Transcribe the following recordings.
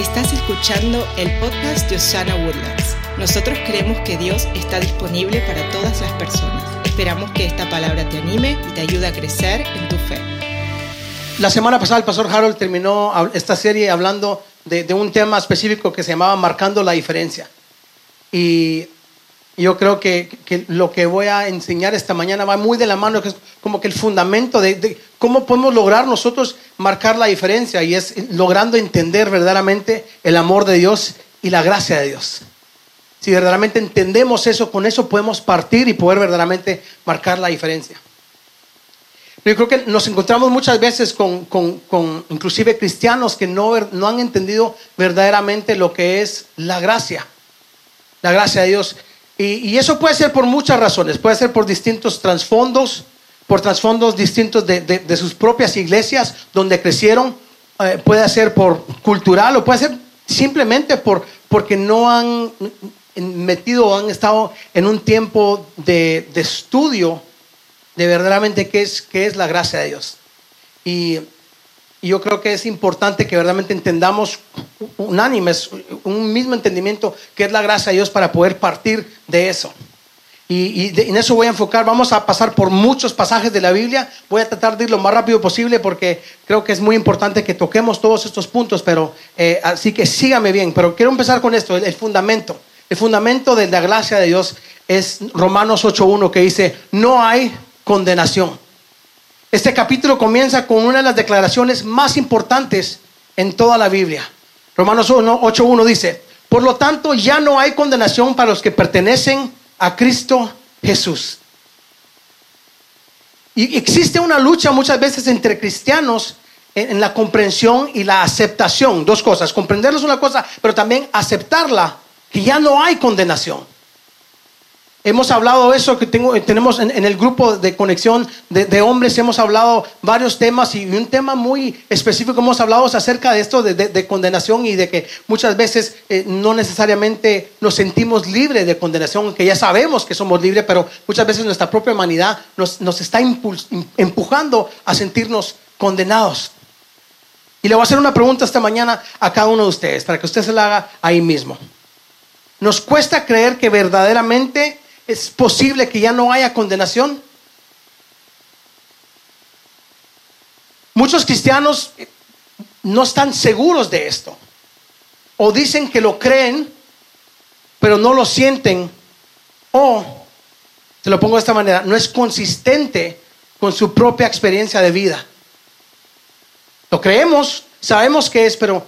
Estás escuchando el podcast de Osana Woodlands. Nosotros creemos que Dios está disponible para todas las personas. Esperamos que esta palabra te anime y te ayude a crecer en tu fe. La semana pasada el pastor Harold terminó esta serie hablando de, un tema específico que se llamaba Marcando la diferencia. Y yo creo que, lo que voy a enseñar esta mañana va muy de la mano, que es como que el fundamento de, cómo podemos lograr nosotros marcar la diferencia y es logrando entender verdaderamente el amor de Dios y la gracia de Dios. Si verdaderamente entendemos eso, con eso podemos partir y poder verdaderamente marcar la diferencia. Yo creo que nos encontramos muchas veces con, con, con inclusive cristianos que no, no han entendido verdaderamente lo que es la gracia, la gracia de Dios. Y, y, eso puede ser por muchas razones, puede ser por distintos trasfondos, por trasfondos distintos de, de, sus propias iglesias donde crecieron, eh, puede ser por cultural o puede ser simplemente por, porque no han metido o han estado en un tiempo de, de estudio de verdaderamente qué es, qué es la gracia de Dios. Y, y yo creo que es importante que verdaderamente entendamos unánimes, un mismo entendimiento que es la gracia de Dios para poder partir de eso. Y, y, de, en eso voy a enfocar. Vamos a pasar por muchos pasajes de la Biblia. Voy a tratar de ir lo más rápido posible porque creo que es muy importante que toquemos todos estos puntos. Pero eh, así que sígame bien. Pero quiero empezar con esto, el, el fundamento. El fundamento de la gracia de Dios es Romanos 8.1 que dice, no hay condenación. Este capítulo comienza con una de las declaraciones más importantes en toda la Biblia. Romanos 8.1 dice, por lo tanto ya no hay condenación para los que pertenecen a Cristo Jesús. Y existe una lucha muchas veces entre cristianos en, la comprensión y la aceptación. Dos cosas, comprenderlo es una cosa, pero también aceptarla, que ya no hay condenación. Hemos hablado eso que tengo, tenemos en, en, el grupo de conexión de, de, hombres, hemos hablado varios temas y un tema muy específico hemos hablado es acerca de esto de, de, de, condenación y de que muchas veces eh, no necesariamente nos sentimos libres de condenación, que ya sabemos que somos libres, pero muchas veces nuestra propia humanidad nos, nos está impuls, empujando a sentirnos condenados. Y le voy a hacer una pregunta esta mañana a cada uno de ustedes, para que usted se la haga ahí mismo. Nos cuesta creer que verdaderamente ¿Es posible que ya no haya condenación? Muchos cristianos no están seguros de esto. O dicen que lo creen, pero no lo sienten. O, te lo pongo de esta manera, no es consistente con su propia experiencia de vida. Lo creemos, sabemos que es, pero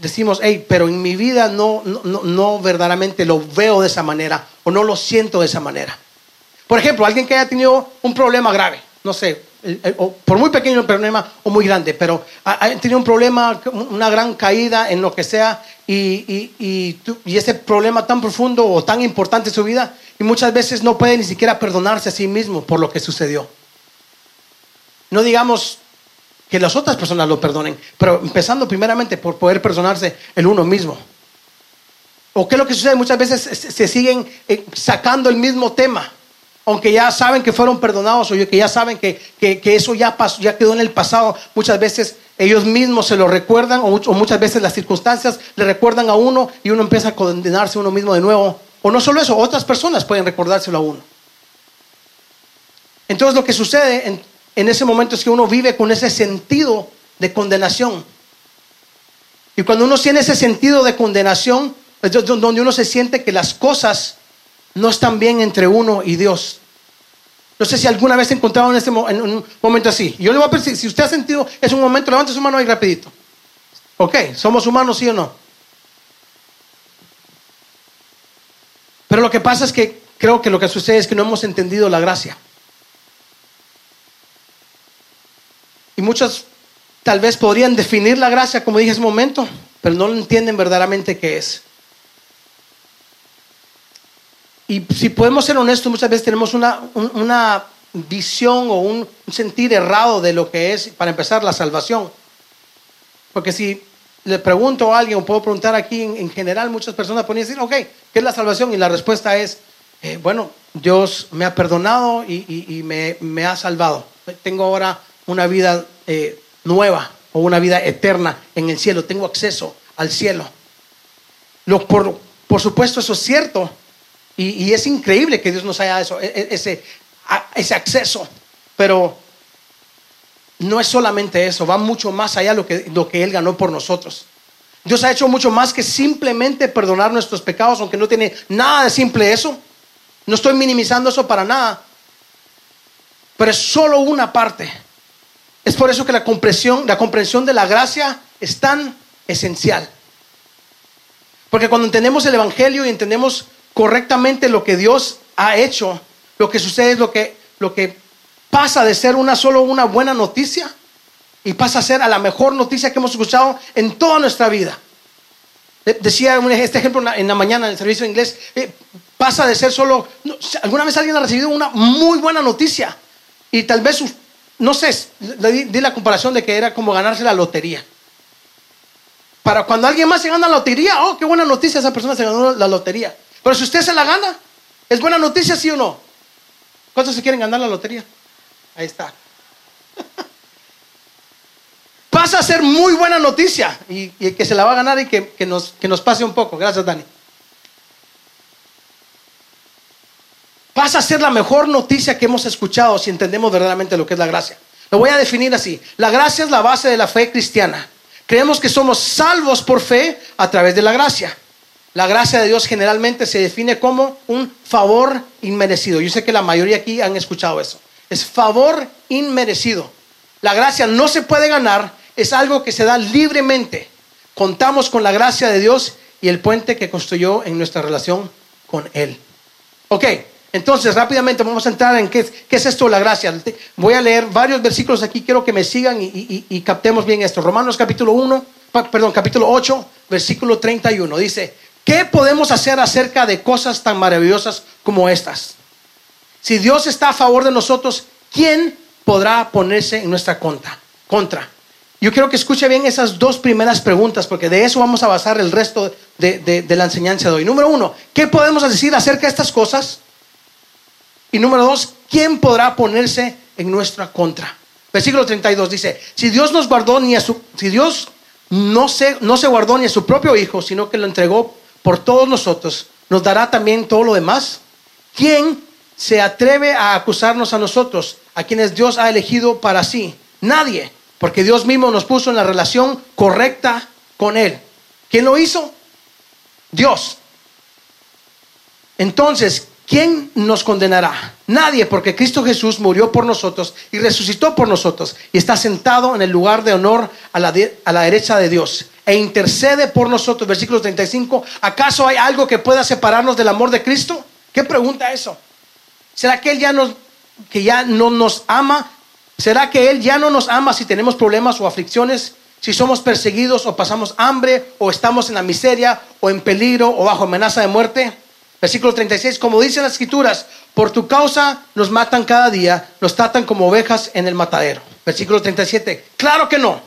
decimos, hey, pero en mi vida no, no, no, verdaderamente lo veo de esa manera o no lo siento de esa manera. Por ejemplo, alguien que haya tenido un problema grave, no sé, o por muy pequeño el problema o muy grande, pero ha, tenido un problema, una gran caída en lo que sea, y, y, y, y ese problema tan profundo o tan importante en su vida, y muchas veces no puede ni siquiera perdonarse a sí mismo por lo que sucedió. No digamos que las otras personas lo perdonen, pero empezando primeramente por poder perdonarse el uno mismo. ¿O qué es lo que sucede? Muchas veces se siguen eh, sacando el mismo tema, aunque ya saben que fueron perdonados o que ya saben que, que, eso ya, pasó, ya quedó en el pasado. Muchas veces ellos mismos se lo recuerdan o, o muchas veces las circunstancias le recuerdan a uno y uno empieza a condenarse a uno mismo de nuevo. O no solo eso, otras personas pueden recordárselo a uno. Entonces lo que sucede en, ese momento es que uno vive con ese sentido de condenación. Y cuando uno tiene ese sentido de condenación, es donde uno se siente que las cosas no están bien entre uno y Dios. No sé si alguna vez se encontrado en, este, un momento así. Yo le voy a pedir, si usted ha sentido es un momento, levante su mano ahí rapidito. Ok, ¿somos humanos sí o no? Pero lo que pasa es que creo que lo que sucede es que no hemos entendido la gracia. Y muchos tal vez podrían definir la gracia, como dije hace un momento, pero no lo entienden verdaderamente qué es. Y si podemos ser honestos, muchas veces tenemos una, una visión o un sentir errado de lo que es, para empezar, la salvación. Porque si le pregunto a alguien, o puedo preguntar aquí en, en general, muchas personas pueden decir, ok, ¿qué es la salvación? Y la respuesta es, eh, bueno, Dios me ha perdonado y, y, y me, me ha salvado. Tengo ahora una vida eh, nueva o una vida eterna en el cielo. Tengo acceso al cielo. Lo, por, por supuesto, eso es cierto. Y, y es increíble que Dios nos haya eso, e- e- ese, ese acceso. Pero no es solamente eso, va mucho más allá de lo que, lo que Él ganó por nosotros. Dios ha hecho mucho más que simplemente perdonar nuestros pecados, aunque no tiene nada de simple eso. No estoy minimizando eso para nada. Pero es solo una parte. Es por eso que la comprensión, la comprensión de la gracia es tan esencial. Porque cuando entendemos el Evangelio y entendemos correctamente lo que Dios ha hecho, lo que sucede es lo que, lo que pasa de ser una solo una buena noticia y pasa a ser a la mejor noticia que hemos escuchado en toda nuestra vida. De- Decía este ejemplo en la- mañana en el servicio de inglés, eh, pasa de ser solo, alguna vez alguien ha recibido una muy buena noticia y tal vez, us- no sé, le di, la comparación de que era como ganarse la lotería. Para cuando alguien más se gana la lotería, oh, qué buena noticia, esa persona se ganó la lotería. Pero si usted se la gana, ¿es buena noticia, sí o no? ¿Cuántos se quieren ganar la lotería? Ahí está. Pasa a ser muy buena noticia y, y que se la va a ganar y que, que nos, que nos pase un poco. Gracias, Dani. Pasa a ser la mejor noticia que hemos escuchado si entendemos verdaderamente lo que es la gracia. Lo voy a definir así. La gracia es la base de la fe cristiana. Creemos que somos salvos por fe a través de la gracia. La gracia de Dios generalmente se define como un favor inmerecido. Yo sé que la mayoría aquí han escuchado eso. Es favor inmerecido. La gracia no se puede ganar, es algo que se da libremente. Contamos con la gracia de Dios y el puente que construyó en nuestra relación con Él. Ok, entonces rápidamente vamos a entrar en qué, es- esto de la gracia. Voy a leer varios versículos aquí, quiero que me sigan y, captemos bien esto. Romanos capítulo 1, pa- perdón, capítulo 8, versículo 31. Dice, ¿qué podemos hacer acerca de cosas tan maravillosas como estas? Si Dios está a favor de nosotros, ¿quién podrá ponerse en nuestra contra? contra? Yo quiero que escuche bien esas dos primeras preguntas, porque de eso vamos a basar el resto de, de- de la enseñanza de hoy. Número uno, ¿qué podemos decir acerca de estas cosas? Y número dos, ¿quién podrá ponerse en nuestra contra? Versículo 32 dice, si Dios nos guardó ni a su, si Dios no se, no se guardó ni a su propio Hijo, sino que lo entregó por todos nosotros, ¿nos dará también todo lo demás? ¿Quién se atreve a acusarnos a nosotros, a quienes Dios ha elegido para sí? Nadie, porque Dios mismo nos puso en la relación correcta con Él. ¿Quién lo hizo? Dios. Entonces, ¿quién nos condenará? Nadie, porque Cristo Jesús murió por nosotros y resucitó por nosotros y está sentado en el lugar de honor a la, de- a la derecha de Dios e intercede por nosotros. Versículo 35. ¿Acaso hay algo que pueda separarnos del amor de Cristo? ¿Qué pregunta eso? ¿Será que Él ya, nos, que ya no nos ama? ¿Será que Él ya no nos ama si tenemos problemas o aflicciones? Si somos perseguidos o pasamos hambre o estamos en la miseria o en peligro o bajo amenaza de muerte? Versículo 36, como dicen las escrituras, por tu causa nos matan cada día, nos tratan como ovejas en el matadero. Versículo 37, claro que no.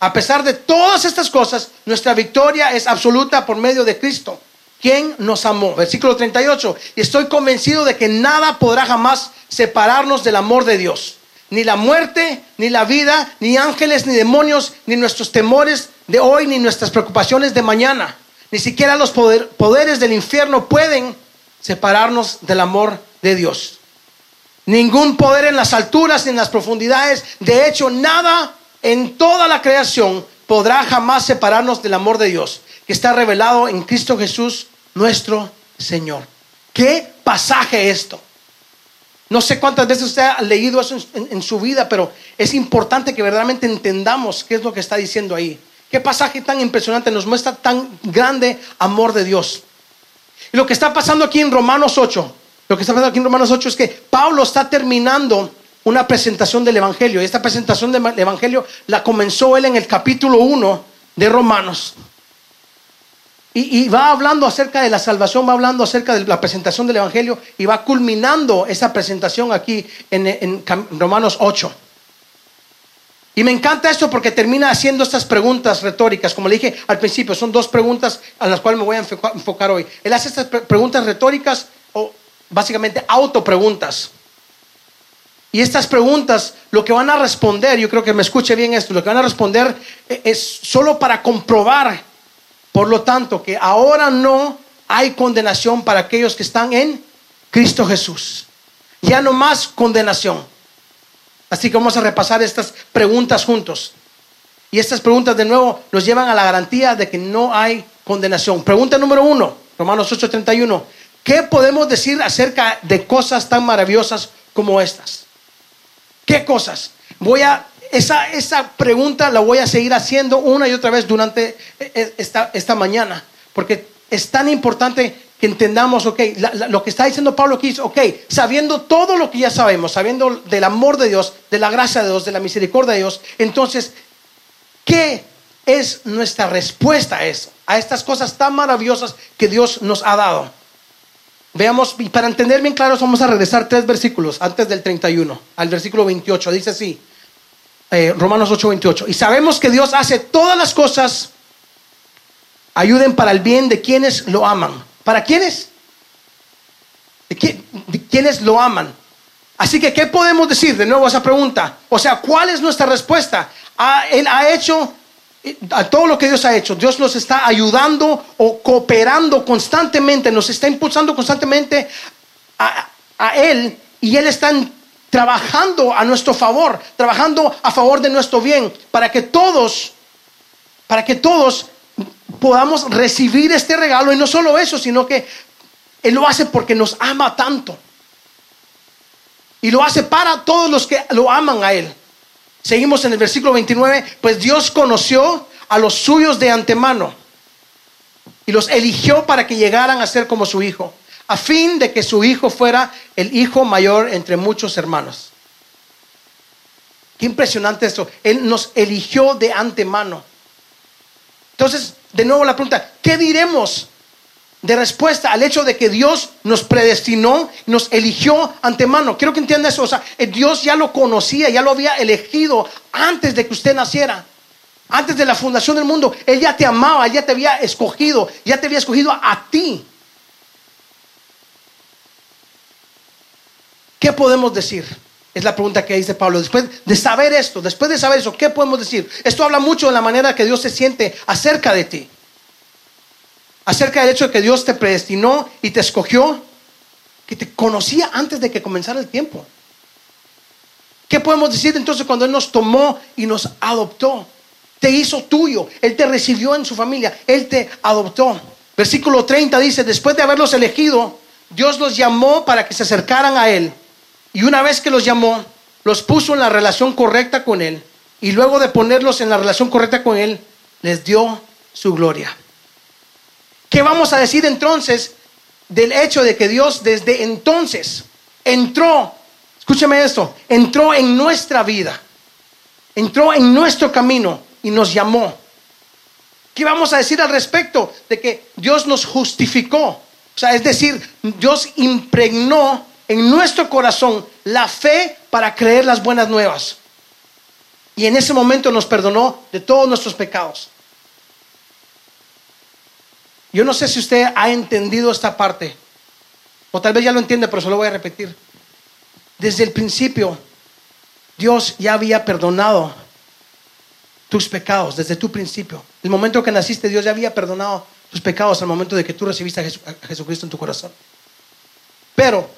A pesar de todas estas cosas, nuestra victoria es absoluta por medio de Cristo, quien nos amó. Versículo 38. Y estoy convencido de que nada podrá jamás separarnos del amor de Dios. Ni la muerte, ni la vida, ni ángeles, ni demonios, ni nuestros temores de hoy, ni nuestras preocupaciones de mañana. Ni siquiera los poder- poderes del infierno pueden separarnos del amor de Dios. Ningún poder en las alturas ni en las profundidades. De hecho, nada en toda la creación podrá jamás separarnos del amor de Dios, que está revelado en Cristo Jesús, nuestro Señor. ¿Qué pasaje esto? No sé cuántas veces usted ha leído eso en su vida, pero es importante que verdaderamente entendamos qué es lo que está diciendo ahí. Qué pasaje tan impresionante nos muestra tan grande amor de Dios. Y lo que está pasando aquí en Romanos 8, lo que está pasando aquí en Romanos 8 es que Pablo está terminando una presentación del Evangelio. Y esta presentación del Evangelio la comenzó él en el capítulo 1 de Romanos. Y, va hablando acerca de la salvación, va hablando acerca de la presentación del Evangelio y va culminando esa presentación aquí en, en Romanos 8. Y me encanta esto porque termina haciendo estas preguntas retóricas. Como le dije al principio, son dos preguntas a las cuales me voy a enfoca- enfocar hoy. Él hace estas pre- preguntas retóricas o básicamente autopreguntas. Y estas preguntas, lo que van a responder, yo creo que me escuche bien esto, lo que van a responder e- es solo para comprobar Por lo tanto, que ahora no hay condenación para aquellos que están en Cristo Jesús. Ya no más condenación. Así que vamos a repasar estas preguntas juntos. Y estas preguntas de nuevo nos llevan a la garantía de que no hay condenación. Pregunta número uno, Romanos 8:31. ¿Qué podemos decir acerca de cosas tan maravillosas como estas? ¿Qué cosas? Voy a, esa, esa pregunta la voy a seguir haciendo una y otra vez durante e, e, esta, esta mañana, porque es tan importante entendamos, ok, lo que está diciendo Pablo aquí es, ok, sabiendo todo lo que ya sabemos, sabiendo del amor de Dios, de la gracia de Dios, de la misericordia de Dios, entonces, ¿qué es nuestra respuesta a eso? A estas cosas tan maravillosas que Dios nos ha dado. Veamos, y para entender bien claro, vamos a regresar tres versículos antes del 31, al versículo 28. Dice así, eh, Romanos 8, 28. Y sabemos que Dios hace todas las cosas, ayuden para el bien de quienes lo aman. ¿Para quiénes? ¿De, quienes lo aman? Así que, ¿qué podemos decir? De nuevo esa pregunta. O sea, ¿cuál es nuestra respuesta? él ha hecho a todo lo que Dios ha hecho, Dios nos está ayudando o cooperando constantemente, nos está impulsando constantemente a, Él y Él está trabajando a nuestro favor, trabajando a favor de nuestro bien, para que todos, para que todos podamos recibir este regalo y no solo eso, sino que Él lo hace porque nos ama tanto. Y lo hace para todos los que lo aman a Él. Seguimos en el versículo 29, pues Dios conoció a los suyos de antemano y los eligió para que llegaran a ser como su hijo, a fin de que su hijo fuera el hijo mayor entre muchos hermanos. Qué impresionante esto. Él nos eligió de antemano. Entonces, de nuevo la pregunta, ¿qué diremos de respuesta al hecho de que Dios nos predestinó, nos eligió antemano. Quiero que entienda eso. O sea, eh, Dios ya lo conocía, ya lo había elegido antes de que usted naciera. Antes de la fundación del mundo, Él ya te amaba, ya te había escogido, ya te había escogido a, ti. ¿Qué podemos decir? Es la pregunta que dice Pablo. Después de saber esto, después de saber eso, ¿qué podemos decir? Esto habla mucho de la manera que Dios se siente acerca de ti acerca del hecho de que Dios te predestinó y te escogió, que te conocía antes de que comenzara el tiempo. ¿Qué podemos decir entonces cuando Él nos tomó y nos adoptó? Te hizo tuyo, Él te recibió en su familia, Él te adoptó. Versículo 30 dice, después de haberlos elegido, Dios los llamó para que se acercaran a Él. Y una vez que los llamó, los puso en la relación correcta con Él. Y luego de ponerlos en la relación correcta con Él, les dio su gloria. ¿Qué vamos a decir entonces del hecho de que Dios desde entonces entró, escúcheme esto, entró en nuestra vida, entró en nuestro camino y nos llamó? ¿Qué vamos a decir al respecto de que Dios nos justificó? O sea, es decir, Dios impregnó en nuestro corazón la fe para creer las buenas nuevas. Y en ese momento nos perdonó de todos nuestros pecados. Yo no sé si usted ha entendido esta parte, o tal vez ya lo entiende, pero se lo voy a repetir. Desde el principio, Dios ya había perdonado tus pecados, desde tu principio. El momento que naciste, Dios ya había perdonado tus pecados al momento de que tú recibiste a, Jesucristo en tu corazón. Pero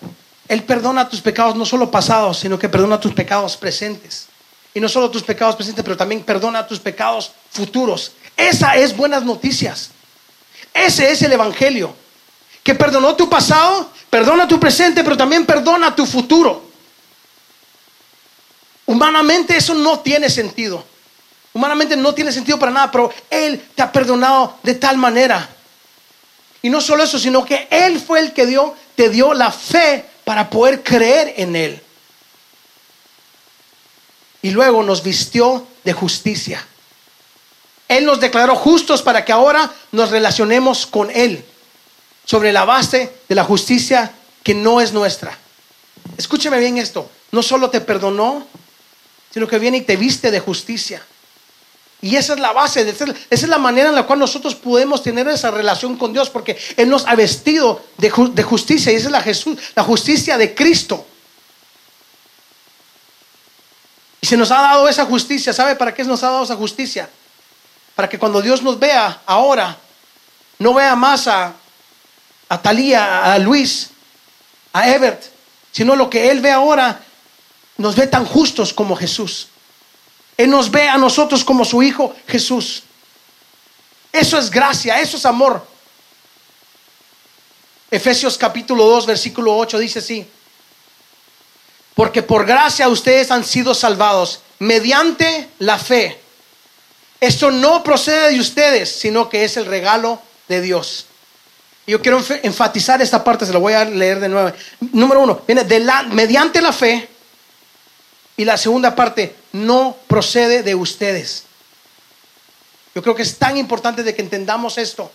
Él perdona tus pecados no solo pasados, sino que perdona tus pecados presentes. Y no solo tus pecados presentes, pero también perdona tus pecados futuros. Esa es buenas noticias. Ese es el Evangelio. Que perdonó tu pasado, perdona tu presente, pero también perdona tu futuro. Humanamente eso no tiene sentido. Humanamente no tiene sentido para nada, pero Él te ha perdonado de tal manera. Y no solo eso, sino que Él fue el que te dio la fe para poder creer en Él. Y luego nos vistió de justicia. Él nos declaró justos para que ahora nos relacionemos con Él sobre la base de la justicia que no es nuestra. Escúcheme bien esto, no solo te perdonó, sino que viene y te viste de justicia. Y esa es la base, esa es la manera en la cual nosotros podemos tener esa relación con Dios, porque Él nos ha vestido de, justicia y esa es la, Jesús, la justicia de Cristo. Y se nos ha dado esa justicia, ¿sabe para qué nos ha dado esa justicia? para que cuando Dios nos vea ahora, no vea más a, a Talía, a Luis, a Ebert, sino lo que Él ve ahora, nos ve tan justos como Jesús. Él nos ve a nosotros como su Hijo Jesús. Eso es gracia, eso es amor. Efesios capítulo 2, versículo 8 dice así. Porque por gracia ustedes han sido salvados mediante la fe. Esto no procede de ustedes, sino que es el regalo de Dios. Yo quiero enfatizar esta parte, se lo voy a leer de nuevo. Número uno, viene de la, mediante la fe. Y la segunda parte, no procede de ustedes. Yo creo que es tan importante de que entendamos esto,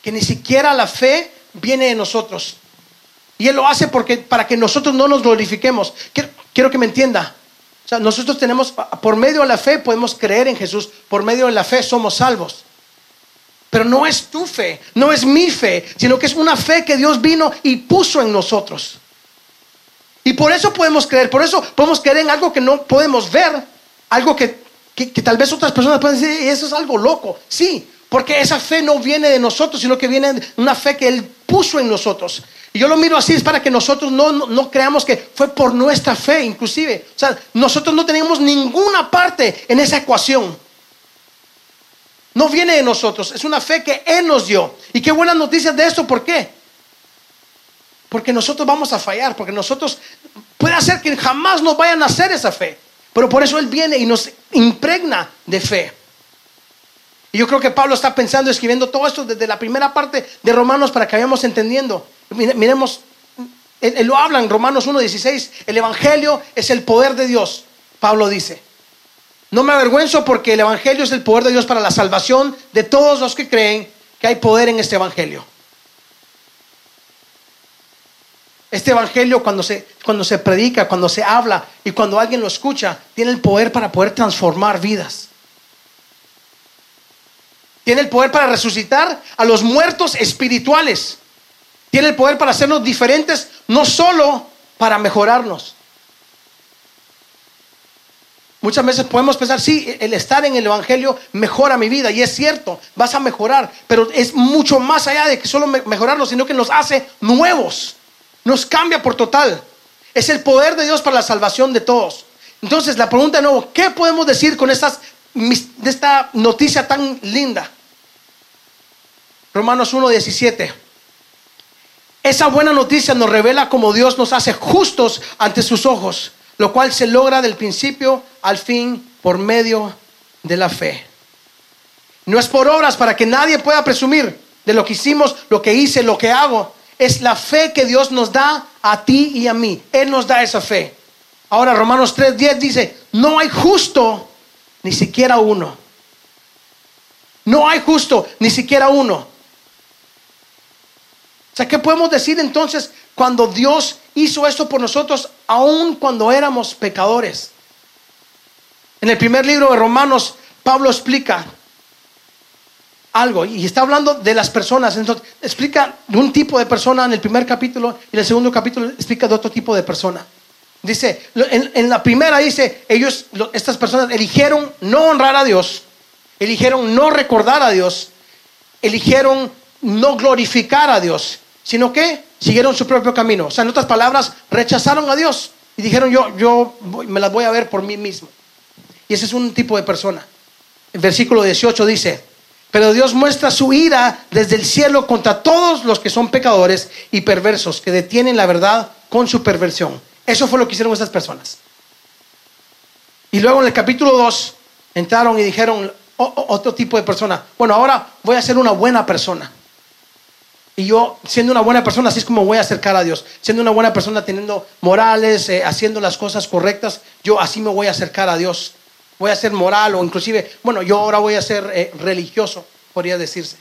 que ni siquiera la fe viene de nosotros. Y Él lo hace porque, para que nosotros no nos glorifiquemos. Quiero, quiero que me entienda. O sea, nosotros tenemos, por medio de la fe podemos creer en Jesús, por medio de la fe somos salvos. Pero no es tu fe, no es mi fe, sino que es una fe que Dios vino y puso en nosotros. Y por eso podemos creer, por eso podemos creer en algo que no podemos ver, algo que, que, tal vez otras personas pueden decir, eso es algo loco. Sí, porque esa fe no viene de nosotros, sino que viene de una fe que Él puso en nosotros. Y yo lo miro así, es para que nosotros no, no, no, creamos que fue por nuestra fe, inclusive. O sea, nosotros no tenemos ninguna parte en esa ecuación. No viene de nosotros, es una fe que Él nos dio. Y qué buenas noticias de esto, ¿por qué? Porque nosotros vamos a fallar, porque nosotros puede hacer que jamás nos vayan a hacer esa fe. Pero por eso Él viene y nos impregna de fe. Y yo creo que Pablo está pensando, escribiendo todo esto desde la primera parte de Romanos para que vayamos entendiendo. Miremos, él, lo habla en Romanos 1.16, el Evangelio es el poder de Dios, Pablo dice. No me avergüenzo porque el Evangelio es el poder de Dios para la salvación de todos los que creen que hay poder en este Evangelio. Este Evangelio cuando se, cuando se predica, cuando se habla y cuando alguien lo escucha, tiene el poder para poder transformar vidas. Tiene el poder para resucitar a los muertos espirituales. Tiene el poder para hacernos diferentes, no solo para mejorarnos. Muchas veces podemos pensar, sí, el estar en el Evangelio mejora mi vida, y es cierto, vas a mejorar, pero es mucho más allá de que solo mejorarnos, sino que nos hace nuevos, nos cambia por total. Es el poder de Dios para la salvación de todos. Entonces, la pregunta de nuevo, ¿qué podemos decir con estas, esta noticia tan linda? Romanos 1.17. Esa buena noticia nos revela cómo Dios nos hace justos ante sus ojos lo cual se logra del principio al fin por medio de la fe. No es por obras para que nadie pueda presumir de lo que hicimos, lo que hice, lo que hago. Es la fe que Dios nos da a ti y a mí. Él nos da esa fe. Ahora Romanos 3:10 dice, no hay justo ni siquiera uno. No hay justo ni siquiera uno. O sea, ¿qué podemos decir entonces cuando Dios hizo esto por nosotros aun cuando éramos pecadores. En el primer libro de Romanos, Pablo explica algo y está hablando de las personas. Entonces, explica de un tipo de persona en el primer capítulo y en el segundo capítulo explica de otro tipo de persona. Dice, en, la primera dice, ellos, estas personas eligieron no honrar a Dios, eligieron no recordar a Dios, eligieron no glorificar a Dios, sino que siguieron su propio camino. O sea, en otras palabras, rechazaron a Dios y dijeron, yo, yo me las voy a ver por mí mismo. Y ese es un tipo de persona. El versículo 18 dice, pero Dios muestra su ira desde el cielo contra todos los que son pecadores y perversos, que detienen la verdad con su perversión. Eso fue lo que hicieron estas personas. Y luego en el capítulo 2 entraron y dijeron, otro tipo de persona, bueno, ahora voy a ser una buena persona. Y yo, siendo una buena persona, así es como voy a acercar a Dios. Siendo una buena persona, teniendo morales, eh, haciendo las cosas correctas, yo así me voy a acercar a Dios. Voy a ser moral o inclusive, bueno, yo ahora voy a ser eh, religioso, podría decirse.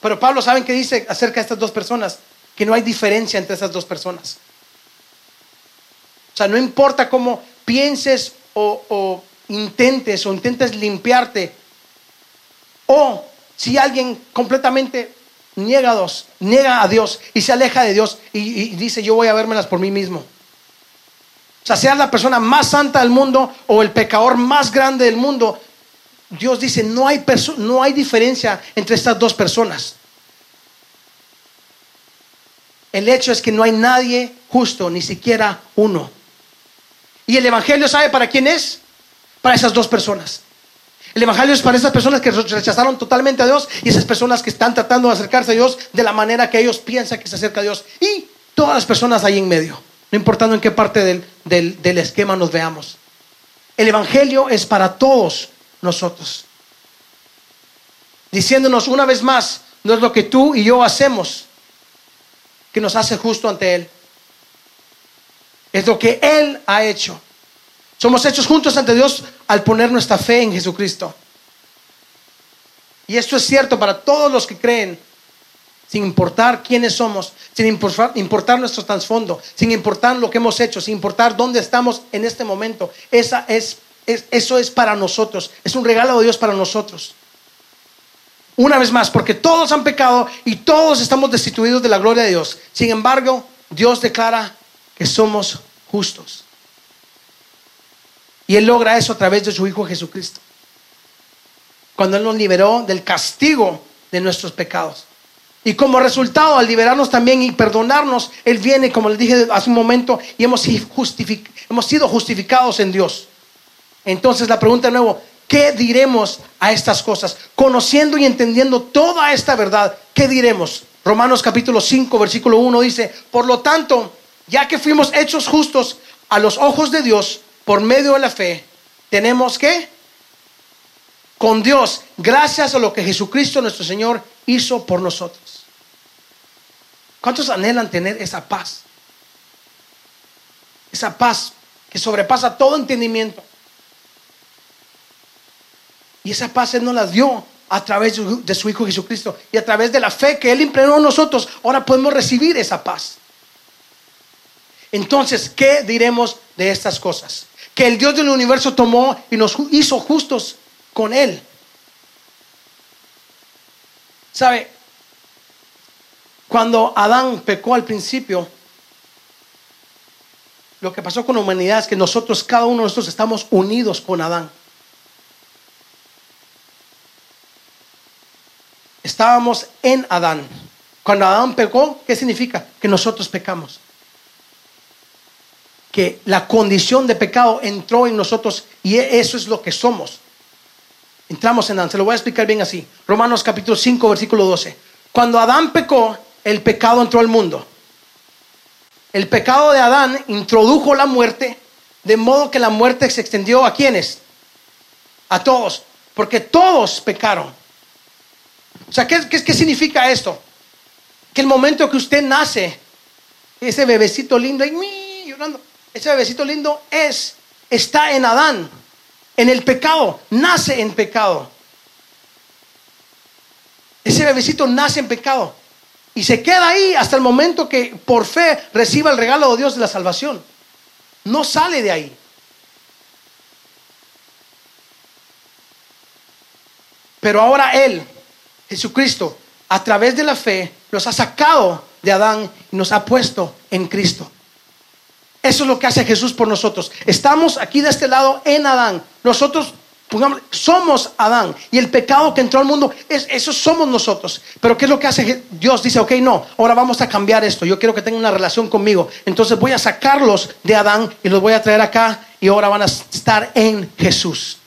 Pero Pablo, ¿saben qué dice acerca de estas dos personas? Que no hay diferencia entre esas dos personas. O sea, no importa cómo pienses o, intentes o intentes limpiarte o si alguien completamente niega a Dios, niega a Dios y se aleja de Dios y, dice yo voy a vérmelas por mí mismo. Sea, seas la persona más santa del mundo o el pecador más grande del mundo, Dios dice, no hay, no hay diferencia entre estas dos personas. El hecho es que no hay nadie justo, ni siquiera uno. ¿Y el Evangelio sabe para quién es? Para esas dos personas. El Evangelio es para esas personas que rechazaron totalmente a Dios y esas personas que están tratando de acercarse a Dios de la manera que ellos piensan que se acerca a Dios. Y todas las personas ahí en medio, no importando en qué parte del, del esquema nos veamos. El Evangelio es para todos nosotros. Diciéndonos una vez más, no es lo que tú y yo hacemos que nos hace justo ante Él. Es lo que Él ha hecho. Somos hechos juntos ante Dios al poner nuestra fe en Jesucristo. Y esto es cierto para todos los que creen, sin importar quiénes somos, sin importar, nuestro trasfondo, sin importar lo que hemos hecho, sin importar dónde estamos en este momento. Esa es, eso es para nosotros, es un regalo de Dios para nosotros. Una vez más, porque todos han pecado y todos estamos destituidos de la gloria de Dios. Sin embargo, Dios declara que somos justos. Y Él logra eso a través de su Hijo Jesucristo. Cuando Él nos liberó del castigo de nuestros pecados. Y como resultado, al liberarnos también y perdonarnos, Él viene, como les dije hace un momento, y hemos, hemos sido justificados en Dios. Entonces la pregunta de nuevo, ¿qué diremos a estas cosas? Conociendo y entendiendo toda esta verdad, ¿qué diremos? Romanos capítulo 5, versículo 1 dice, por lo tanto, ya que fuimos hechos justos a los ojos de Dios por medio de la fe, tenemos que con Dios, gracias a lo que Jesucristo nuestro Señor hizo por nosotros. ¿Cuántos anhelan tener esa paz? Esa paz que sobrepasa todo entendimiento. Y esa paz Él nos la dio a través de su Hijo Jesucristo. Y a través de la fe que Él impregnó en nosotros, ahora podemos recibir esa paz. Entonces, ¿qué diremos de estas cosas? Que el Dios del universo tomó y nos hizo justos con Él. ¿Sabe? Cuando Adán pecó al principio, lo que pasó con la humanidad es que nosotros, cada uno de nosotros, estamos unidos con Adán. Estábamos en Adán. Cuando Adán pecó, ¿qué significa? Que nosotros pecamos que la condición de pecado entró en nosotros y eso es lo que somos. Entramos en Adán, se lo voy a explicar bien así. Romanos capítulo 5, versículo 12. Cuando Adán pecó, el pecado entró al mundo. El pecado de Adán introdujo la muerte, de modo que la muerte se extendió a quienes? A todos, porque todos pecaron. O sea, ¿qué, qué, qué significa esto? Que el momento que usted nace, ese bebecito lindo ahí llorando, ese bebecito lindo es, está en Adán, en el pecado, nace en pecado. Ese bebecito nace en pecado y se queda ahí hasta el momento que por fe reciba el regalo de Dios de la salvación. No sale de ahí. Pero ahora Él, Jesucristo, a través de la fe, nos ha sacado de Adán y nos ha puesto en Cristo. Eso es lo que hace Jesús por nosotros. Estamos aquí de este lado en Adán. Nosotros somos Adán. Y el pecado que entró al mundo, es, eso somos nosotros. Pero ¿qué es lo que hace Dios? Dice, ok, no, ahora vamos a cambiar esto. Yo quiero que tengan una relación conmigo. Entonces voy a sacarlos de Adán y los voy a traer acá y ahora van a estar en Jesús.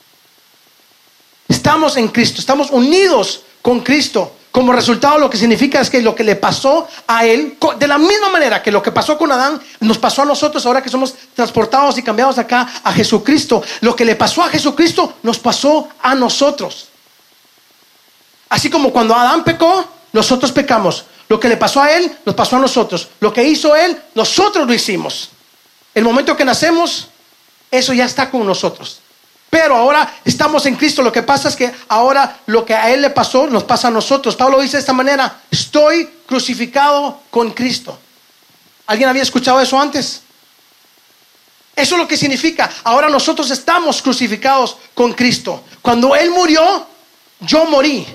Estamos en Cristo, estamos unidos con Cristo. Como resultado lo que significa es que lo que le pasó a él, de la misma manera que lo que pasó con Adán, nos pasó a nosotros ahora que somos transportados y cambiados acá a Jesucristo. Lo que le pasó a Jesucristo nos pasó a nosotros. Así como cuando Adán pecó, nosotros pecamos. Lo que le pasó a él, nos pasó a nosotros. Lo que hizo él, nosotros lo hicimos. El momento que nacemos, eso ya está con nosotros. Pero ahora estamos en Cristo. Lo que pasa es que ahora lo que a Él le pasó nos pasa a nosotros. Pablo dice de esta manera, estoy crucificado con Cristo. ¿Alguien había escuchado eso antes? Eso es lo que significa. Ahora nosotros estamos crucificados con Cristo. Cuando Él murió, yo morí.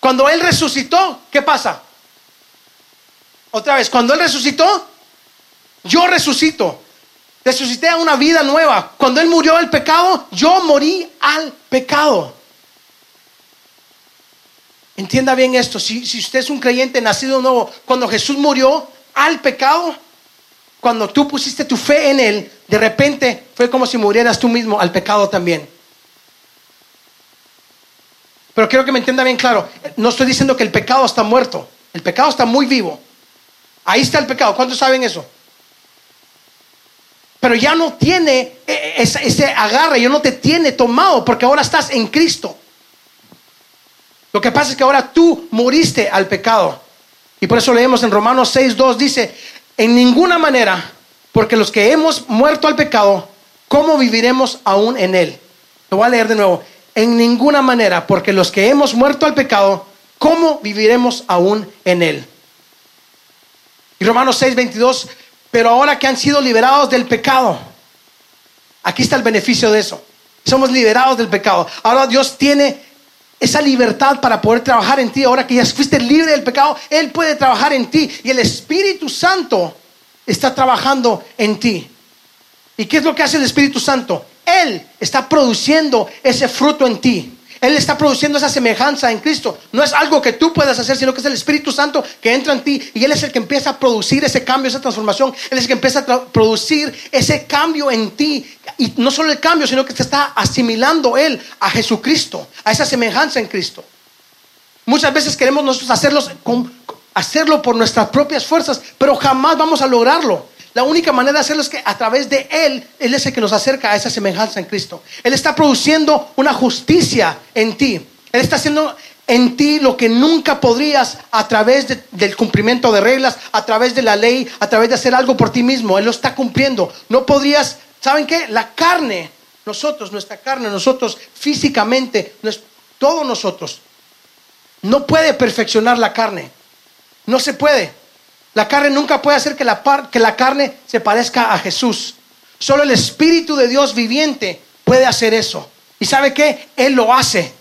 Cuando Él resucitó, ¿qué pasa? Otra vez, cuando Él resucitó, yo resucito resucité a una vida nueva. Cuando Él murió al pecado, yo morí al pecado. Entienda bien esto, si, si usted es un creyente nacido nuevo, cuando Jesús murió al pecado, cuando tú pusiste tu fe en Él, de repente fue como si murieras tú mismo al pecado también. Pero quiero que me entienda bien claro, no estoy diciendo que el pecado está muerto, el pecado está muy vivo. Ahí está el pecado, ¿cuántos saben eso? Pero ya no tiene e, e, ese, agarre, ya no te tiene tomado porque ahora estás en Cristo. Lo que pasa es que ahora tú moriste al pecado. Y por eso leemos en Romanos 6.2, dice, en ninguna manera, porque los que hemos muerto al pecado, ¿cómo viviremos aún en él? Lo voy a leer de nuevo. En ninguna manera, porque los que hemos muerto al pecado, ¿cómo viviremos aún en él? Y Romanos 6.22, pero ahora que han sido liberados del pecado, aquí está el beneficio de eso. Somos liberados del pecado. Ahora Dios tiene esa libertad para poder trabajar en ti. Ahora que ya fuiste libre del pecado, Él puede trabajar en ti. Y el Espíritu Santo está trabajando en ti. ¿Y qué es lo que hace el Espíritu Santo? Él está produciendo ese fruto en ti. Él está produciendo esa semejanza en Cristo. No es algo que tú puedas hacer, sino que es el Espíritu Santo que entra en ti y Él es el que empieza a producir ese cambio, esa transformación. Él es el que empieza a producir ese cambio en ti. Y no solo el cambio, sino que te está asimilando Él a Jesucristo, a esa semejanza en Cristo. Muchas veces queremos nosotros hacerlo por nuestras propias fuerzas, pero jamás vamos a lograrlo. La única manera de hacerlo es que a través de Él, Él es el que nos acerca a esa semejanza en Cristo. Él está produciendo una justicia en ti. Él está haciendo en ti lo que nunca podrías a través del cumplimiento de reglas, a través de la ley, a través de hacer algo por ti mismo. Él lo está cumpliendo. No podrías, ¿saben qué? La carne, nosotros, nuestra carne, nosotros físicamente, todos nosotros, no puede perfeccionar la carne. No se puede. La carne nunca puede hacer que la, que la carne se parezca a Jesús. Solo el Espíritu de Dios viviente puede hacer eso. ¿Y sabe qué? Él lo hace.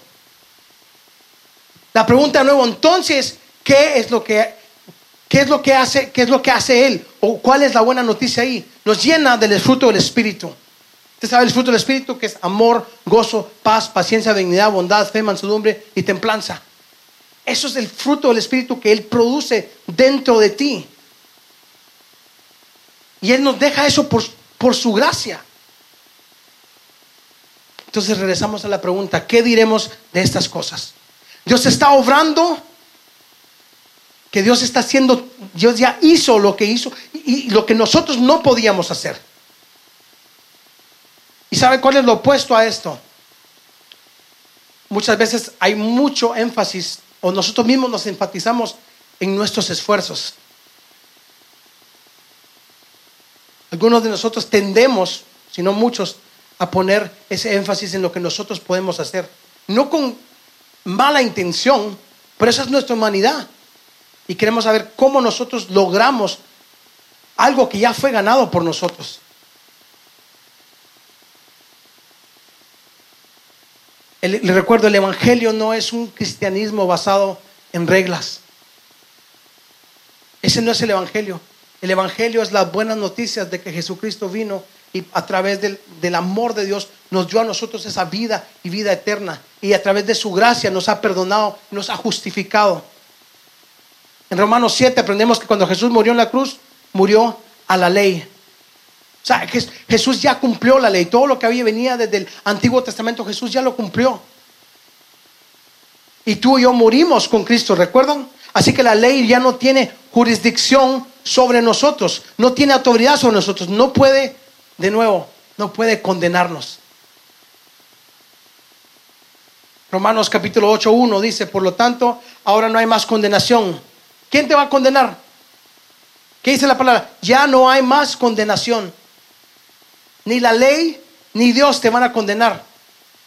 La pregunta de nuevo, entonces, ¿qué es lo que, qué es lo que hace, qué es lo que hace Él? ¿O cuál es la buena noticia ahí? Nos llena del fruto del Espíritu. Usted sabe el fruto del Espíritu que es amor, gozo, paz, paciencia, dignidad, bondad, fe, mansedumbre y templanza. Eso es el fruto del Espíritu que Él produce dentro de ti. Y Él nos deja eso por, su gracia. Entonces regresamos a la pregunta, ¿qué diremos de estas cosas? Dios está obrando, que Dios está haciendo, Dios ya hizo lo que hizo y, y lo que nosotros no podíamos hacer. ¿Y sabe cuál es lo opuesto a esto? Muchas veces hay mucho énfasis o nosotros mismos nos enfatizamos en nuestros esfuerzos. Algunos de nosotros tendemos, si no muchos, a poner ese énfasis en lo que nosotros podemos hacer. No con mala intención, pero esa es nuestra humanidad. Y queremos saber cómo nosotros logramos algo que ya fue ganado por nosotros. Le recuerdo, el Evangelio no es un cristianismo basado en reglas. Ese no es el Evangelio. El Evangelio es las buenas noticias de que Jesucristo vino y a través del, del, amor de Dios nos dio a nosotros esa vida y vida eterna. Y a través de su gracia nos ha perdonado, nos ha justificado. En Romanos 7 aprendemos que cuando Jesús murió en la cruz, murió a la ley. O sea, Jesús ya cumplió la ley. Todo lo que había venía desde el Antiguo Testamento, Jesús ya lo cumplió. Y tú y yo morimos con Cristo, ¿recuerdan? Así que la ley ya no tiene jurisdicción sobre nosotros, no tiene autoridad sobre nosotros, no puede, de nuevo, no puede condenarnos. Romanos capítulo 8, 1 dice, por lo tanto, ahora no hay más condenación. ¿Quién te va a condenar? ¿Qué dice la palabra? Ya no hay más condenación ni la ley, ni Dios te van a condenar.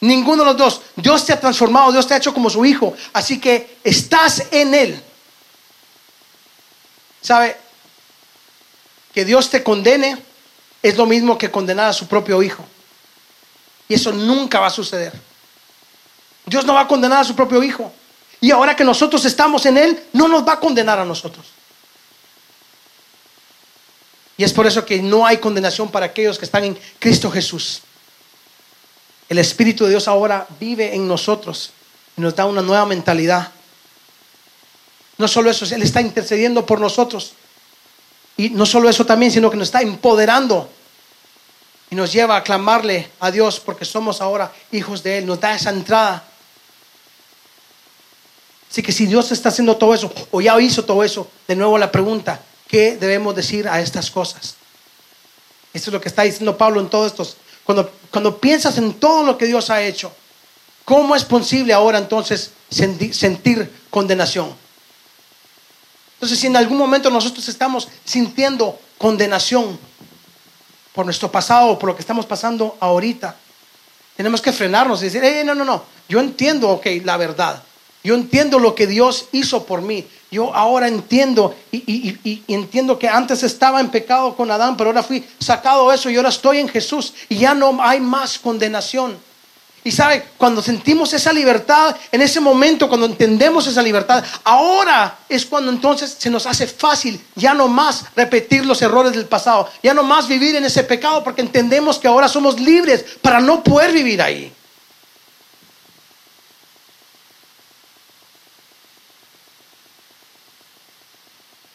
Ninguno de los dos. Dios te ha transformado, Dios te ha hecho como su hijo. Así que estás en Él. ¿Sabe? Que Dios te condene es lo mismo que condenar a su propio hijo. Y eso nunca va a suceder. Dios no va a condenar a su propio hijo. Y ahora que nosotros estamos en Él, no nos va a condenar a nosotros. Y es por eso que no hay condenación para aquellos que están en Cristo Jesús. El Espíritu de Dios ahora vive en nosotros y nos da una nueva mentalidad. No solo eso, Él está intercediendo por nosotros. Y no solo eso también, sino que nos está empoderando y nos lleva a clamarle a Dios porque somos ahora hijos de Él. Nos da esa entrada. Así que si Dios está haciendo todo eso o ya hizo todo eso, de nuevo la pregunta, ¿qué debemos decir a estas cosas? Esto es lo que está diciendo Pablo en todos estos cuando, cuando piensas en todo lo que Dios ha hecho, ¿cómo es posible ahora entonces sentir, condenación? Entonces, si en algún momento nosotros estamos sintiendo condenación por nuestro pasado o por lo que estamos pasando ahorita, tenemos que frenarnos y decir, eh, no, no, no, yo entiendo, ok, la verdad. Yo entiendo lo que Dios hizo por mí. Yo ahora entiendo y, entiendo que antes estaba en pecado con Adán, pero ahora fui sacado de eso y ahora estoy en Jesús y ya no hay más condenación. Y sabe, cuando sentimos esa libertad, en ese momento, cuando entendemos esa libertad, ahora es cuando entonces se nos hace fácil ya no más repetir los errores del pasado, ya no más vivir en ese pecado, porque entendemos que ahora somos libres para no poder vivir ahí.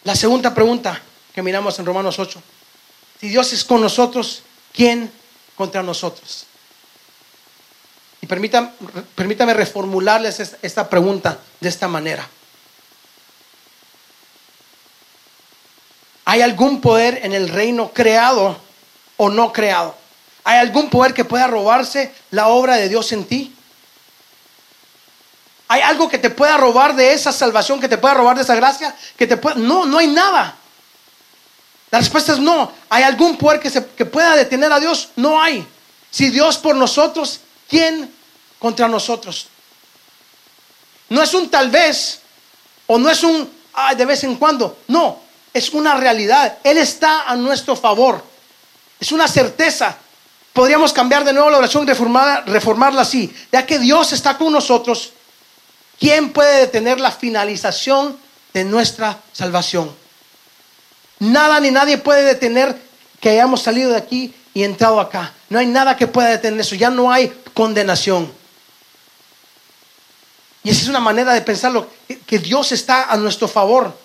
La segunda pregunta que miramos en Romanos 8. Si Dios es con nosotros, ¿quién contra nosotros? Y permítame, permítame reformularles esta pregunta de esta manera. ¿Hay algún poder en el reino creado o no creado? ¿Hay algún poder que pueda robarse la obra de Dios en ti? ¿Hay algo que te pueda robar de esa salvación, que te pueda robar de esa gracia? Que te pueda... No, no hay nada. La respuesta es no. ¿Hay algún poder que, se, que pueda detener a Dios? No hay. Si Dios por nosotros, ¿quién contra nosotros? No es un tal vez o no es un de vez en cuando. No, es una realidad. Él está a nuestro favor. Es una certeza. Podríamos cambiar de nuevo la oración y reformarla así. Ya que Dios está con nosotros, ¿Quién puede detener la finalización de nuestra salvación? Nada ni nadie puede detener que hayamos salido de aquí y entrado acá. No hay nada que pueda detener eso. Ya no hay condenación. Y esa es una manera de pensarlo, que Dios está a nuestro favor.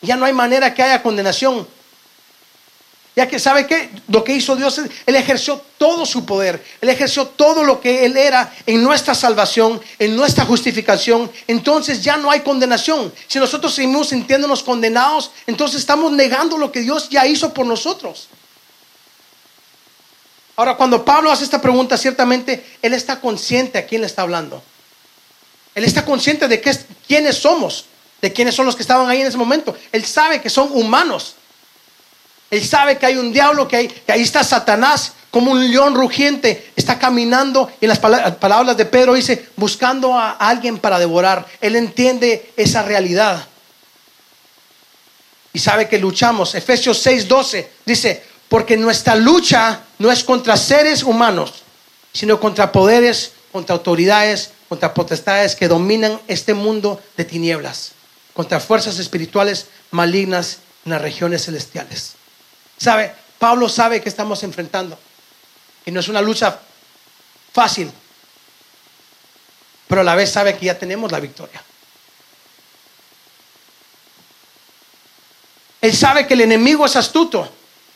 Ya no hay manera que haya condenación. Ya que sabe que lo que hizo Dios, Él ejerció todo su poder, Él ejerció todo lo que Él era en nuestra salvación, en nuestra justificación. Entonces ya no hay condenación. Si nosotros seguimos sintiéndonos condenados, entonces estamos negando lo que Dios ya hizo por nosotros. Ahora, cuando Pablo hace esta pregunta, ciertamente Él está consciente a quién le está hablando. Él está consciente de quiénes somos, de quiénes son los que estaban ahí en ese momento. Él sabe que son humanos. Él sabe que hay un diablo, que, hay, que ahí está Satanás como un león rugiente. Está caminando y en las palabras de Pedro dice, buscando a alguien para devorar. Él entiende esa realidad. Y sabe que luchamos. Efesios 6:12 dice, porque nuestra lucha no es contra seres humanos, sino contra poderes, contra autoridades, contra potestades que dominan este mundo de tinieblas, contra fuerzas espirituales malignas en las regiones celestiales. ¿Sabe? Pablo sabe que estamos enfrentando. Y no es una lucha fácil. Pero a la vez sabe que ya tenemos la victoria. Él sabe que el enemigo es astuto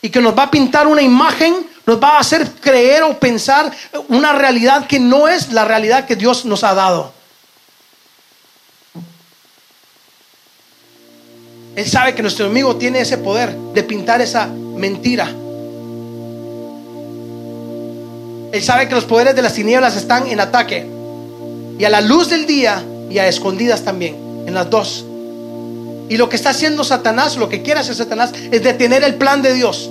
y que nos va a pintar una imagen, nos va a hacer creer o pensar una realidad que no es la realidad que Dios nos ha dado. Él sabe que nuestro enemigo tiene ese poder de pintar esa mentira. Él sabe que los poderes de las tinieblas están en ataque. Y a la luz del día y a escondidas también. En las dos. Y lo que está haciendo Satanás, lo que quiere hacer Satanás, es detener el plan de Dios.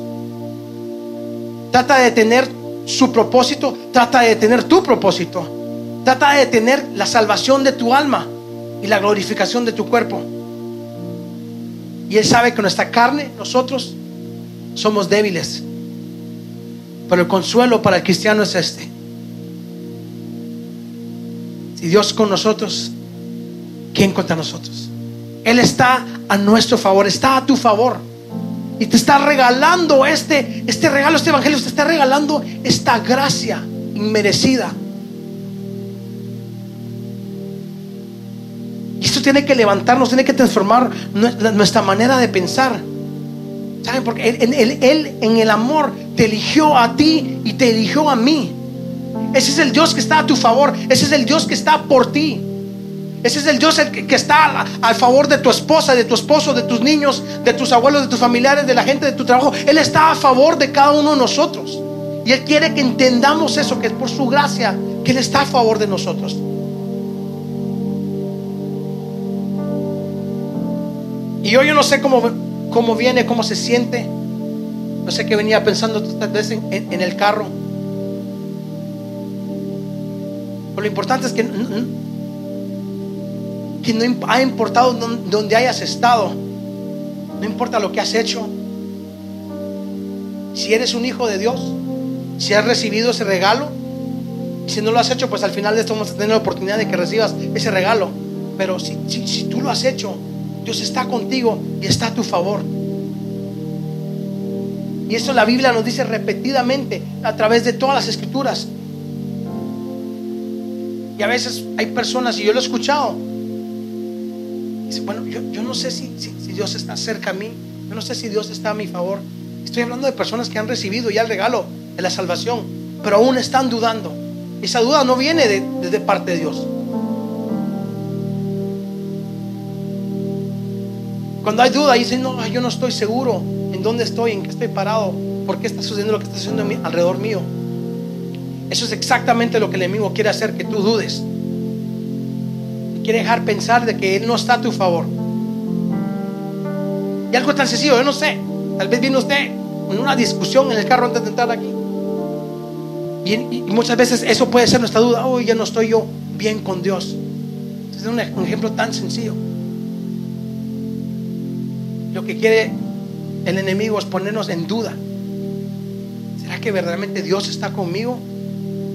Trata de detener su propósito, trata de detener tu propósito. Trata de detener la salvación de tu alma y la glorificación de tu cuerpo. Y Él sabe que nuestra carne, nosotros, somos débiles. Pero el consuelo para el cristiano es este. Si Dios con nosotros, ¿quién contra nosotros? Él está a nuestro favor, está a tu favor. Y te está regalando este, este regalo, este evangelio, te está regalando esta gracia inmerecida. Tiene que levantarnos, tiene que transformar nuestra manera de pensar. ¿Saben? Porque él, en el amor te eligió a ti y te eligió a mí. Ese es el Dios que está a tu favor. Ese es el Dios que está por ti. Ese es el Dios que, está a, favor de tu esposa, de tu esposo, de tus niños, de tus abuelos, de tus familiares, de la gente de tu trabajo. Él está a favor de cada uno de nosotros. Y Él quiere que entendamos eso, que es por su gracia que Él está a favor de nosotros. Y hoy yo no sé cómo, cómo viene, cómo se siente. No sé qué venía pensando vez en, en el carro. Pero lo importante es que que no ha importado donde hayas estado, no importa lo que has hecho. Si eres un hijo de Dios, si has recibido ese regalo, si no lo has hecho, pues al final de esto vamos a tener la oportunidad de que recibas ese regalo. Pero si, si tú lo has hecho, Dios está contigo y está a tu favor. Y eso la Biblia nos dice repetidamente a través de todas las escrituras. Y a veces hay personas, y yo lo he escuchado, bueno, yo, no sé si, Dios está cerca a mí, yo no sé si Dios está a mi favor. Estoy hablando de personas que han recibido ya el regalo de la salvación, pero aún están dudando. Esa duda no viene de, parte de Dios. Cuando hay duda, dicen, no, yo no estoy seguro en dónde estoy, en qué estoy parado, por qué está sucediendo lo que está sucediendo alrededor mío. Eso es exactamente lo que el enemigo quiere hacer, que tú dudes quiere dejar pensar de que Él no está a tu favor. Y algo tan sencillo, yo no sé. Tal vez viene usted en una discusión en el carro antes de entrar aquí. Y, muchas veces eso puede ser nuestra duda. Hoy ya no estoy yo bien con Dios. Es un ejemplo tan sencillo. Lo que quiere el enemigo es ponernos en duda. ¿Será que verdaderamente Dios está conmigo?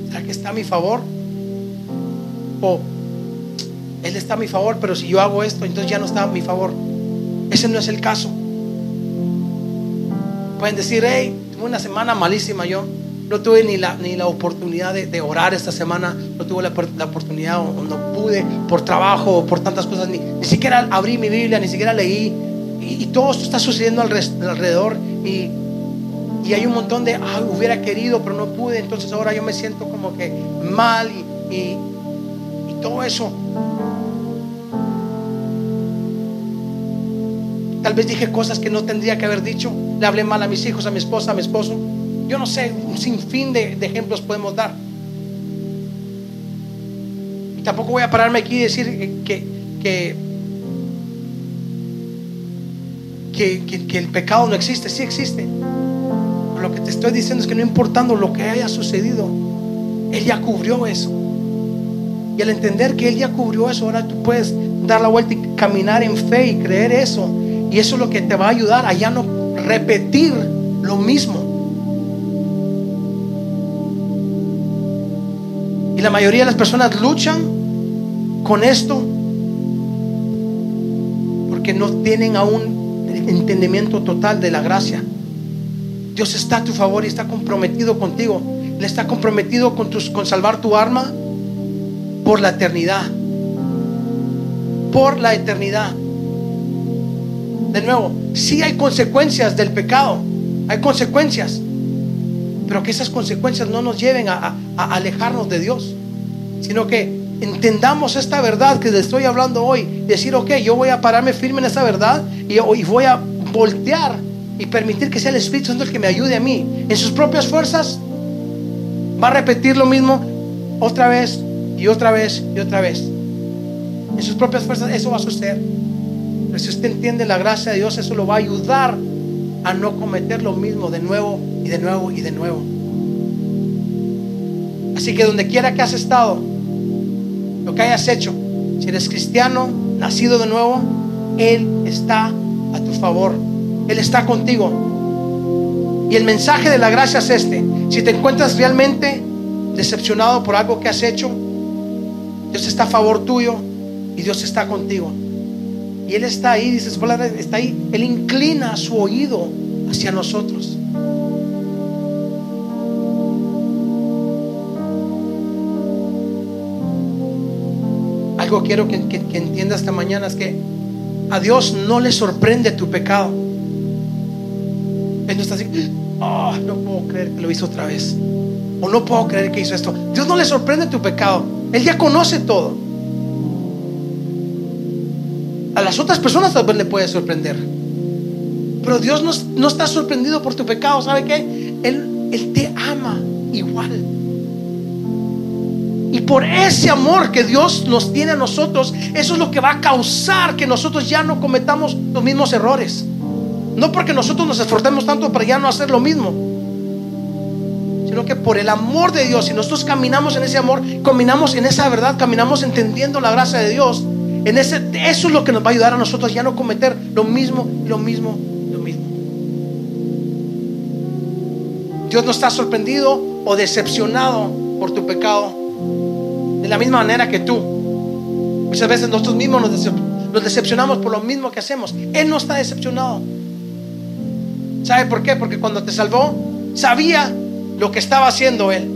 ¿Será que está a mi favor? O él está a mi favor, pero si yo hago esto, entonces ya no está a mi favor. Ese no es el caso. Pueden decir, hey, tuve una semana malísima yo. No tuve ni la, ni la oportunidad de, orar esta semana, no tuve la, oportunidad o, no pude por trabajo o por tantas cosas, ni, ni siquiera abrí mi Biblia, ni siquiera leí. Y, todo esto está sucediendo alrededor y, y hay un montón de, ah, hubiera querido, pero no pude, entonces ahora yo me siento como que mal y, y todo eso Tal vez dije cosas que no tendría que haber dicho. Le hablé mal a mis hijos, a mi esposa, a mi esposo. Yo no sé, un sinfín de, ejemplos podemos dar. Y tampoco voy a pararme aquí y decir que, que, que, el pecado no existe. Sí existe. Pero lo que te estoy diciendo es que no importando lo que haya sucedido, Él ya cubrió eso. Y al entender que Él ya cubrió eso, ahora tú puedes dar la vuelta y caminar en fe y creer eso y eso es lo que te va a ayudar a ya no repetir lo mismo. Y la mayoría de las personas luchan con esto porque no tienen aún entendimiento total de la gracia. Dios está a tu favor y está comprometido contigo. Él está comprometido con, tus, con salvar tu alma por la eternidad. Por la eternidad de nuevo, sí hay consecuencias del pecado, hay consecuencias, pero que esas consecuencias no nos lleven a, alejarnos de Dios, sino que entendamos esta verdad que les estoy hablando hoy, decir, ok, yo voy a pararme firme en esta verdad y, y voy a voltear y permitir que sea el Espíritu Santo el que me ayude a mí. En sus propias fuerzas va a repetir lo mismo otra vez y otra vez y otra vez. En sus propias fuerzas eso va a suceder. Pero si usted entiende la gracia de Dios, eso lo va a ayudar a no cometer lo mismo de nuevo y de nuevo y de nuevo. Así que donde quiera que has estado, lo que hayas hecho, si eres cristiano, nacido de nuevo, Él está a tu favor. Él está contigo. Y el mensaje de la gracia es este. Si te encuentras realmente decepcionado por algo que has hecho, Dios está a favor tuyo y Dios está contigo. Y Él está ahí, dice está ahí. Él inclina su oído hacia nosotros. Algo quiero que, que, que entiendas esta mañana es que a Dios no le sorprende tu pecado. Él no está así, oh, no puedo creer que lo hizo otra vez. O no puedo creer que hizo esto. Dios no le sorprende tu pecado. Él ya conoce todo. A las otras personas tal vez le puede sorprender. Pero Dios no, no está sorprendido por tu pecado. ¿Sabe qué? Él, él te ama igual. Y por ese amor que Dios nos tiene a nosotros, eso es lo que va a causar que nosotros ya no cometamos los mismos errores. No porque nosotros nos esforzemos tanto para ya no hacer lo mismo, sino que por el amor de Dios, si nosotros caminamos en ese amor, caminamos en esa verdad, caminamos entendiendo la gracia de Dios, en ese, eso es lo que nos va a ayudar a nosotros ya no cometer lo mismo, lo mismo, lo mismo. Dios no está sorprendido o decepcionado por tu pecado de la misma manera que tú. Muchas veces nosotros mismos nos, decep nos decepcionamos por lo mismo que hacemos. Él no está decepcionado. ¿Sabe por qué? Porque cuando te salvó, sabía lo que estaba haciendo Él.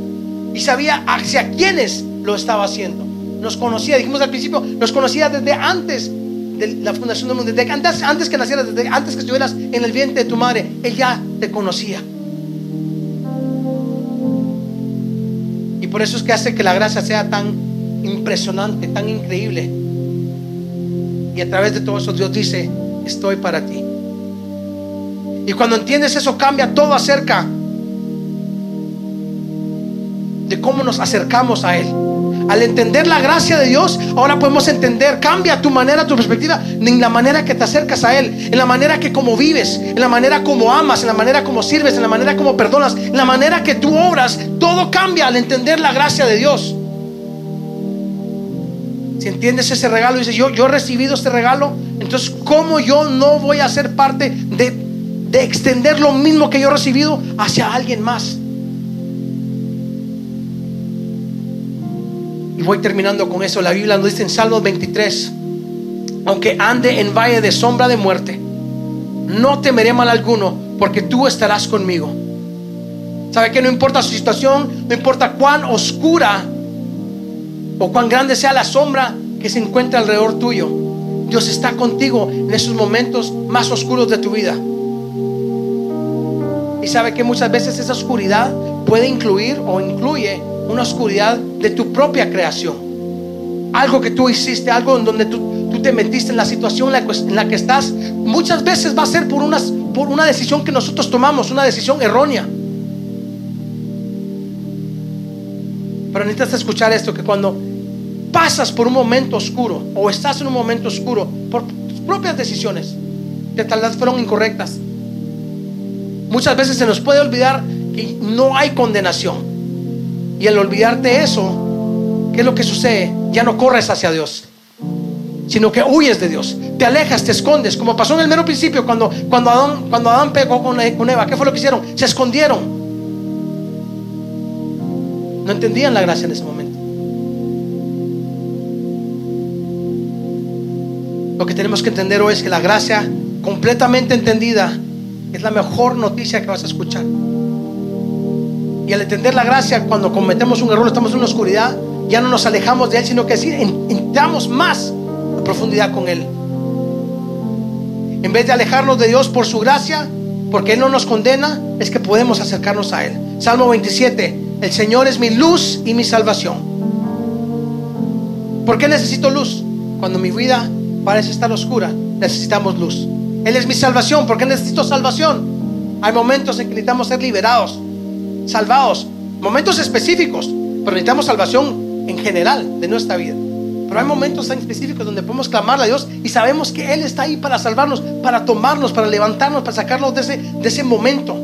Y sabía hacia quiénes lo estaba haciendo. Nos conocía, dijimos al principio, nos conocía desde antes de la fundación del mundo, desde antes, antes que nacieras, desde antes que estuvieras en el vientre de tu madre. Él ya te conocía. Por eso es que hace que la gracia sea tan impresionante, tan increíble. Y a través de todo eso Dios dice, estoy para ti. Y cuando entiendes eso cambia todo acerca de cómo nos acercamos a Él. Al entender la gracia de Dios, ahora podemos entender, cambia tu manera, tu perspectiva, en la manera que te acercas a Él, en la manera que como vives, en la manera como amas, en la manera como sirves, en la manera como perdonas, en la manera que tú obras, todo cambia al entender la gracia de Dios. Si entiendes ese regalo, dices, yo, yo he recibido este regalo, entonces, ¿cómo yo no voy a ser parte de, de extender lo mismo que yo he recibido hacia alguien más? Voy terminando con eso. La Biblia nos dice en Salmos 23, aunque ande en valle de sombra de muerte, no temeré mal alguno, porque tú estarás conmigo. ¿Sabe que no importa su situación, no importa cuán oscura o cuán grande sea la sombra que se encuentra alrededor tuyo? Dios está contigo en esos momentos más oscuros de tu vida. Y sabe que muchas veces esa oscuridad puede incluir o incluye una oscuridad de tu propia creación. Algo que tú hiciste, algo en donde tú, tú te metiste en la situación en la, que estás, muchas veces va a ser por, por una decisión que nosotros tomamos, una decisión errónea. Pero necesitas escuchar esto, que cuando pasas por un momento oscuro o estás en un momento oscuro por tus propias decisiones, que tal vez fueron incorrectas, muchas veces se nos puede olvidar que no hay condenación. Y al olvidarte eso, ¿qué es lo que sucede? Ya no corres hacia Dios, sino que huyes de Dios. Te alejas, te escondes, como pasó en el mero principio cuando, cuando, Adán, cuando Adán pegó con, con Eva. ¿Qué fue lo que hicieron? Se escondieron. No entendían la gracia en ese momento. Lo que tenemos que entender hoy es que la gracia completamente entendida es la mejor noticia que vas a escuchar. Y al entender la gracia, cuando cometemos un error, estamos en una oscuridad, ya no nos alejamos de Él, sino que entramos más a profundidad con Él. En vez de alejarnos de Dios por su gracia, porque Él no nos condena, es que podemos acercarnos a Él. Salmo 27, el Señor es mi luz y mi salvación. ¿Por qué necesito luz? Cuando mi vida parece estar oscura, necesitamos luz. Él es mi salvación, ¿por qué necesito salvación? Hay momentos en que necesitamos ser liberados salvados, momentos específicos, pero necesitamos salvación en general de nuestra vida. Pero hay momentos tan específicos donde podemos clamarle a Dios y sabemos que Él está ahí para salvarnos, para tomarnos, para levantarnos, para sacarnos de ese, de ese momento.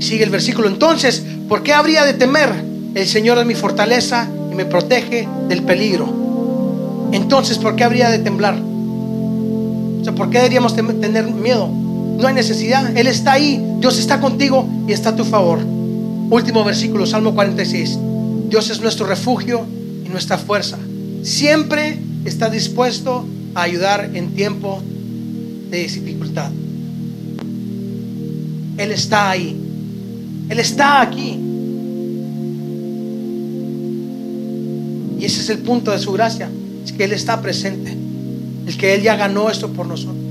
Sigue el versículo. Entonces, ¿por qué habría de temer? El Señor es mi fortaleza y me protege del peligro. Entonces, ¿por qué habría de temblar? O sea, ¿por qué deberíamos tener miedo? No hay necesidad. Él está ahí. Dios está contigo y está a tu favor. Último versículo, Salmo 46. Dios es nuestro refugio y nuestra fuerza. Siempre está dispuesto a ayudar en tiempo de dificultad. Él está ahí. Él está aquí. Y ese es el punto de su gracia, es que Él está presente, el que Él ya ganó esto por nosotros.